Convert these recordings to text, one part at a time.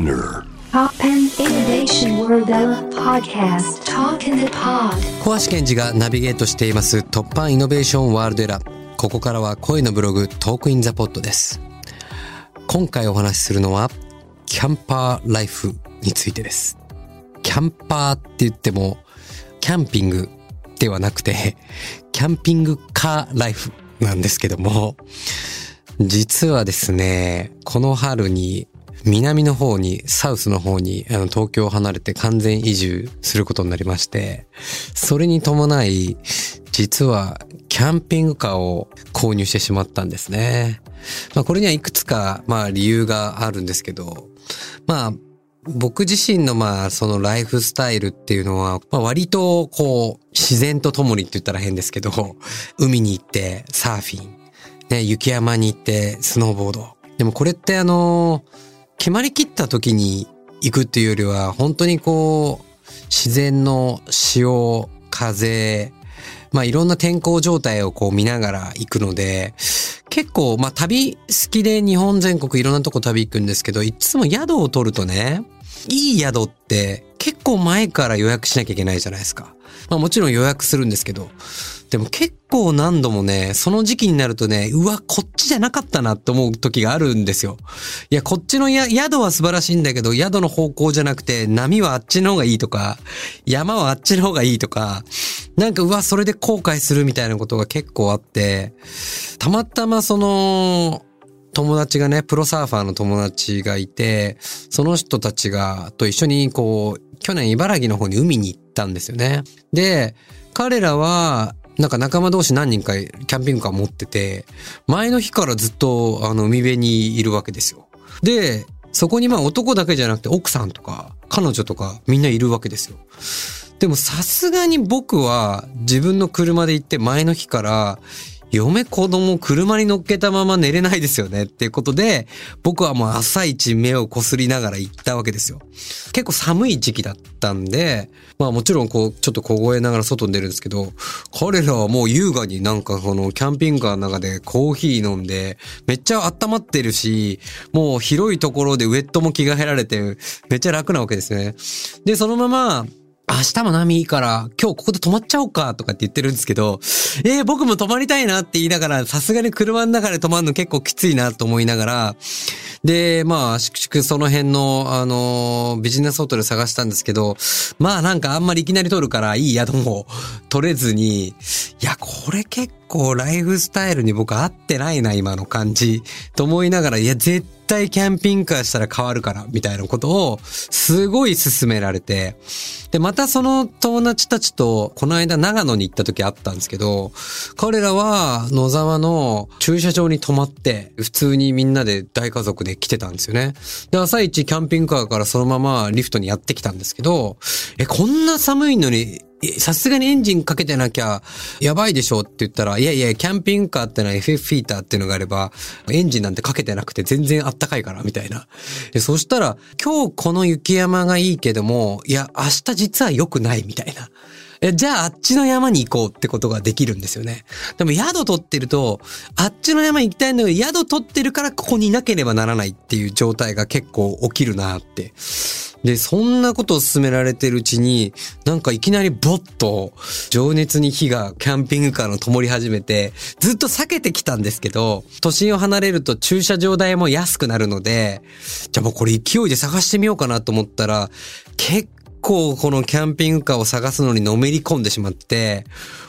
SPINEAR TOPPAN Innovation World Podcast Talk in the Pod 小橋賢児がナビゲートしています TOPPAN Innovation World ERA。ここからは声のブログ Talk in the Pod です。今回お話しするのはキャンパーライフについてです。キャンパーって言ってもキャンピングではなくてキャンピングカーライフなんですけども実はですね、この春に南の方に、サウスの方に、あの、東京を離れて完全移住することになりまして、それに伴い、実は、キャンピングカーを購入してしまったんですね。まあ、これにはいくつか、まあ、理由があるんですけど、まあ、僕自身のまあそのライフスタイルっていうのは、まあ、割とこう自然と共にって言ったら変ですけど、海に行ってサーフィン、ね、雪山に行ってスノーボード。でもこれってあの、決まりきった時に行くっていうよりは、本当にこう、自然の潮、風、まあいろんな天候状態をこう見ながら行くので、結構、まあ旅好きで日本全国いろんなとこ旅行くんですけど、いつも宿を取るとね、いい宿って結構前から予約しなきゃいけないじゃないですか。まあもちろん予約するんですけど、でも結構何度もね、その時期になるとね、うわ、こっちじゃなかったなって思う時があるんですよ。いや、こっちのや宿は素晴らしいんだけど、宿の方向じゃなくて、波はあっちの方がいいとか、山はあっちの方がいいとか、なんかうわ、それで後悔するみたいなことが結構あって、たまたまその、友達がね、プロサーファーの友達がいて、その人たちが、と一緒にこう、去年茨城の方に海に行ったんですよね。で、彼らは、なんか仲間同士何人かキャンピングカー持ってて、前の日からずっとあの海辺にいるわけですよ。で、そこにまあ男だけじゃなくて奥さんとか彼女とかみんないるわけですよ。でもさすがに僕は自分の車で行って前の日から嫁子供車に乗っけたまま寝れないですよねっていうことで、僕はもう朝一目をこすりながら行ったわけですよ。結構寒い時期だったんで、まあもちろんこう、ちょっと凍えながら外に出るんですけど、彼らはもう優雅になんかこのキャンピングカーの中でコーヒー飲んで、めっちゃ温まってるし、もう広いところでウェットも着替えられて、めっちゃ楽なわけですね。で、そのまま、明日も波いいから、今日ここで泊まっちゃおうかとかって言ってるんですけど、えー、僕も泊まりたいなって言いながら、さすがに車の中で泊まるの結構きついなと思いながら、で、まあ、しくしくその辺の、あのービジネスホテル探したんですけど、まあなんかあんまりいきなり取るからいい宿も取れずに、いや、これ結構ライフスタイルに僕合ってないな、今の感じ。と思いながら、いや、絶対キャンピングカーしたら変わるから、みたいなことを、すごい勧められて、で、またその友達たちと、この間長野に行った時あったんですけど、彼らは野沢の駐車場に泊まって、普通にみんなで大家族で来てたんですよね。で、朝一キャンピングカーからそのままリフトにやってきたんですけど、え、こんな寒いのに、さすがにエンジンかけてなきゃやばいでしょって言ったら、いやいや、キャンピングカーってのは FF フィーターっていうのがあれば、エンジンなんてかけてなくて全然あったかいから、みたいな。で、そしたら、今日この雪山がいいけども、いや、明日実は良くないみたいな。じゃああっちの山に行こうってことができるんですよね。でも宿取ってると、あっちの山行きたいんだけど、宿取ってるからここにいなければならないっていう状態が結構起きるなって。で、そんなことを勧められてるうちに、なんかいきなりボッと情熱に火がキャンピングカーの灯り始めて、ずっと避けてきたんですけど、都心を離れると駐車場代も安くなるので、じゃあもうこれ勢いで探してみようかなと思ったら、結構このキャンピングカーを探すのにのめり込んでしまって、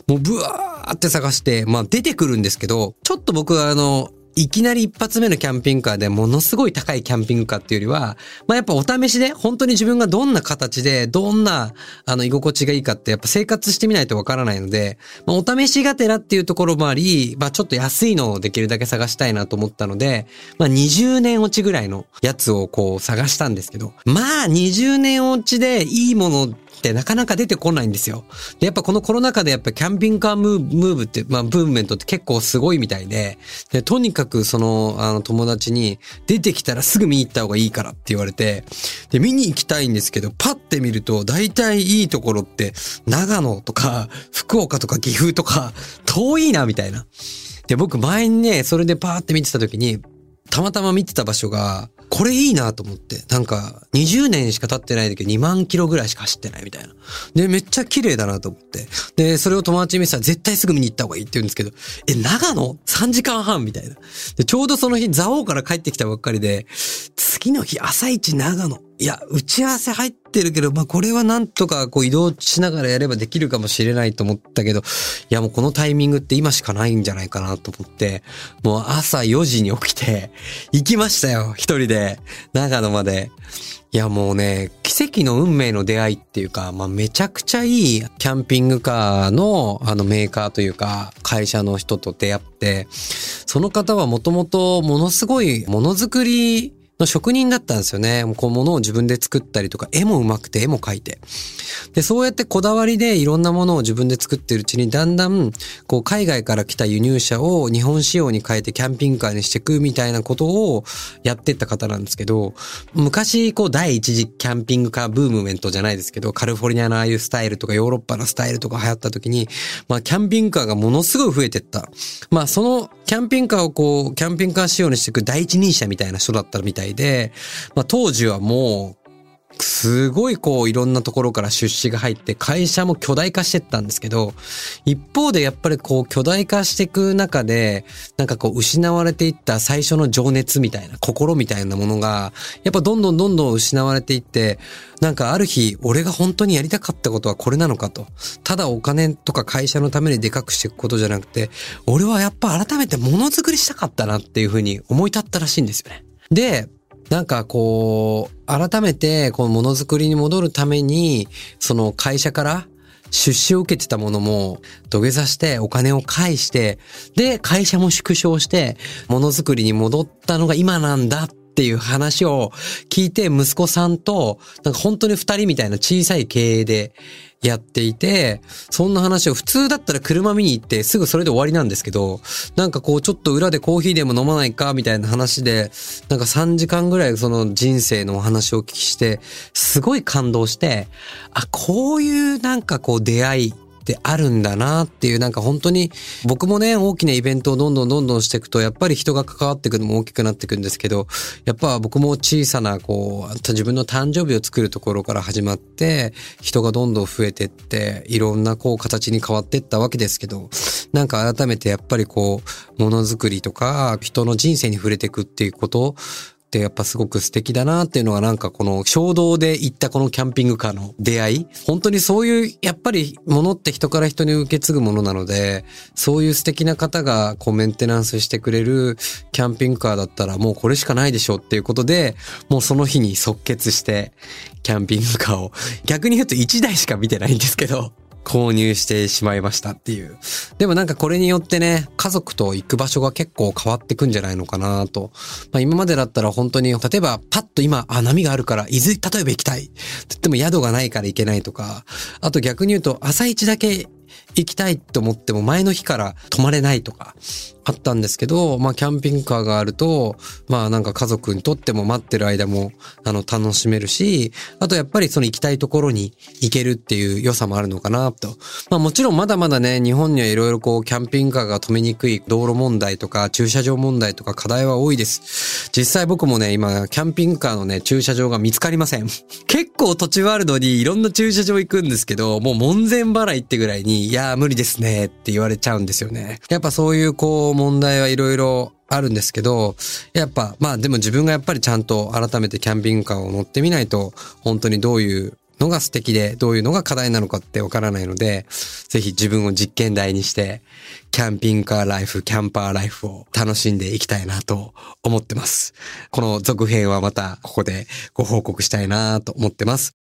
もうブワーって探して、まあ出てくるんですけど、ちょっと僕はあの、いきなり一発目のキャンピングカーでものすごい高いキャンピングカーっていうよりは、まあやっぱお試しで本当に自分がどんな形でどんなあの居心地がいいかってやっぱ生活してみないとわからないので、まあお試しがてらっていうところもあり、まあちょっと安いのをできるだけ探したいなと思ったので、まあ20年落ちぐらいのやつをこう探したんですけど、まあ20年落ちでいいものってなかなか出てこないんですよ。で、やっぱこのコロナ禍でやっぱキャンピングカームーブムーブって、まあ、ブームメントって結構すごいみたいで、で、とにかくその、あの、友達に、出てきたらすぐ見に行った方がいいからって言われて、で、見に行きたいんですけど、パッて見ると、大体いいところって、長野とか、福岡とか岐阜とか、遠いな、みたいな。で、僕前にね、それでパーって見てた時に、たまたま見てた場所が、これいいなと思って。なんか、20年しか経ってないんだけど、2万キロぐらいしか走ってないみたいな。で、めっちゃ綺麗だなと思って。で、それを友達に見せたら、絶対すぐ見に行った方がいいって言うんですけど、え、長野 ?3 時間半みたいな。で、ちょうどその日、蔵王から帰ってきたばっかりで、次の日、朝一長野。いや、打ち合わせ入ってるけど、まあ、これはなんとかこう移動しながらやればできるかもしれないと思ったけど、いや、もうこのタイミングって今しかないんじゃないかなと思って、もう朝4時に起きて、行きましたよ、一人で。長野まで。いや、もうね、奇跡の運命の出会いっていうか、まあ、めちゃくちゃいいキャンピングカーの、あのメーカーというか、会社の人と出会って、その方はもともとものすごいものづくりの職人だったんですよね。こう物を自分で作ったりとか、絵も上手くて絵も描いて。で、そうやってこだわりでいろんなものを自分で作ってるうちに、だんだん、こう海外から来た輸入車を日本仕様に変えてキャンピングカーにしていくみたいなことをやってった方なんですけど、昔、こう第一次キャンピングカーブームメントじゃないですけど、カリフォルニアのああいうスタイルとかヨーロッパのスタイルとか流行った時に、まあキャンピングカーがものすごい増えてった。まあそのキャンピングカーをこう、キャンピングカー仕様にしていく第一人者みたいな人だったみたいで、まあ当時はもう、すごいこういろんなところから出資が入って会社も巨大化してったんですけど、一方でやっぱりこう巨大化していく中で、なんかこう失われていった最初の情熱みたいな、心みたいなものが、やっぱどんどんどんどん失われていって、なんかある日、俺が本当にやりたかったことはこれなのかと。ただお金とか会社のためにでかくしていくことじゃなくて、俺はやっぱ改めてものづくりしたかったなっていうふうに思い立ったらしいんですよね。で、なんかこう、改めてこのものづくりに戻るために、その会社から出資を受けてたものも土下座してお金を返して、で、会社も縮小して、ものづくりに戻ったのが今なんだっっていう話を聞いて息子さんと、なんか本当に二人みたいな小さい経営でやっていて、そんな話を普通だったら車見に行ってすぐそれで終わりなんですけど、なんかこうちょっと裏でコーヒーでも飲まないかみたいな話で、なんか3時間ぐらいその人生のお話をお聞きして、すごい感動して、あ、こういうなんかこう出会い、ってあるんだなっていうなんか本当に僕もね大きなイベントをどんどんどんどんしていくとやっぱり人が関わっていくのも大きくなっていくんですけどやっぱ僕も小さなこう自分の誕生日を作るところから始まって人がどんどん増えてっていろんなこう形に変わっていったわけですけどなんか改めてやっぱりこうものづくりとか人の人生に触れていくっていうことってやっぱすごく素敵だなっていうのがなんかこの衝動で行ったこのキャンピングカーの出会い。本当にそういうやっぱりものって人から人に受け継ぐものなのでそういう素敵な方がこうメンテナンスしてくれるキャンピングカーだったらもうこれしかないでしょっていうことでもうその日に即決してキャンピングカーを逆に言うと1台しか見てないんですけど購入してしまいましたっていう。でもなんかこれによってね、家族と行く場所が結構変わってくんじゃないのかなと。まあ今までだったら本当に、例えばパッと今、あ、波があるから、伊豆、例えば行きたい。って言っても宿がないから行けないとか、あと逆に言うと朝一だけ行きたいと思っても前の日から泊まれないとかあったんですけど、まあキャンピングカーがあると、まあなんか家族にとっても待ってる間もあの楽しめるし、あとやっぱりその行きたいところに行けるっていう良さもあるのかなと。まあもちろんまだまだね、日本にはいろいろこうキャンピングカーが止めにくい道路問題とか駐車場問題とか課題は多いです。実際僕もね、今キャンピングカーのね、駐車場が見つかりません。結構土地ワールドにいろんな駐車場行くんですけど、もう門前払いってぐらいに、いやー無理ですねって言われちゃうんですよね。やっぱそういうこう問題はいろいろあるんですけど、やっぱまあでも自分がやっぱりちゃんと改めてキャンピングカーを乗ってみないと、本当にどういうのが素敵で、どういうのが課題なのかってわからないので、ぜひ自分を実験台にして、キャンピングカーライフ、キャンパーライフを楽しんでいきたいなと思ってます。この続編はまたここでご報告したいなと思ってます。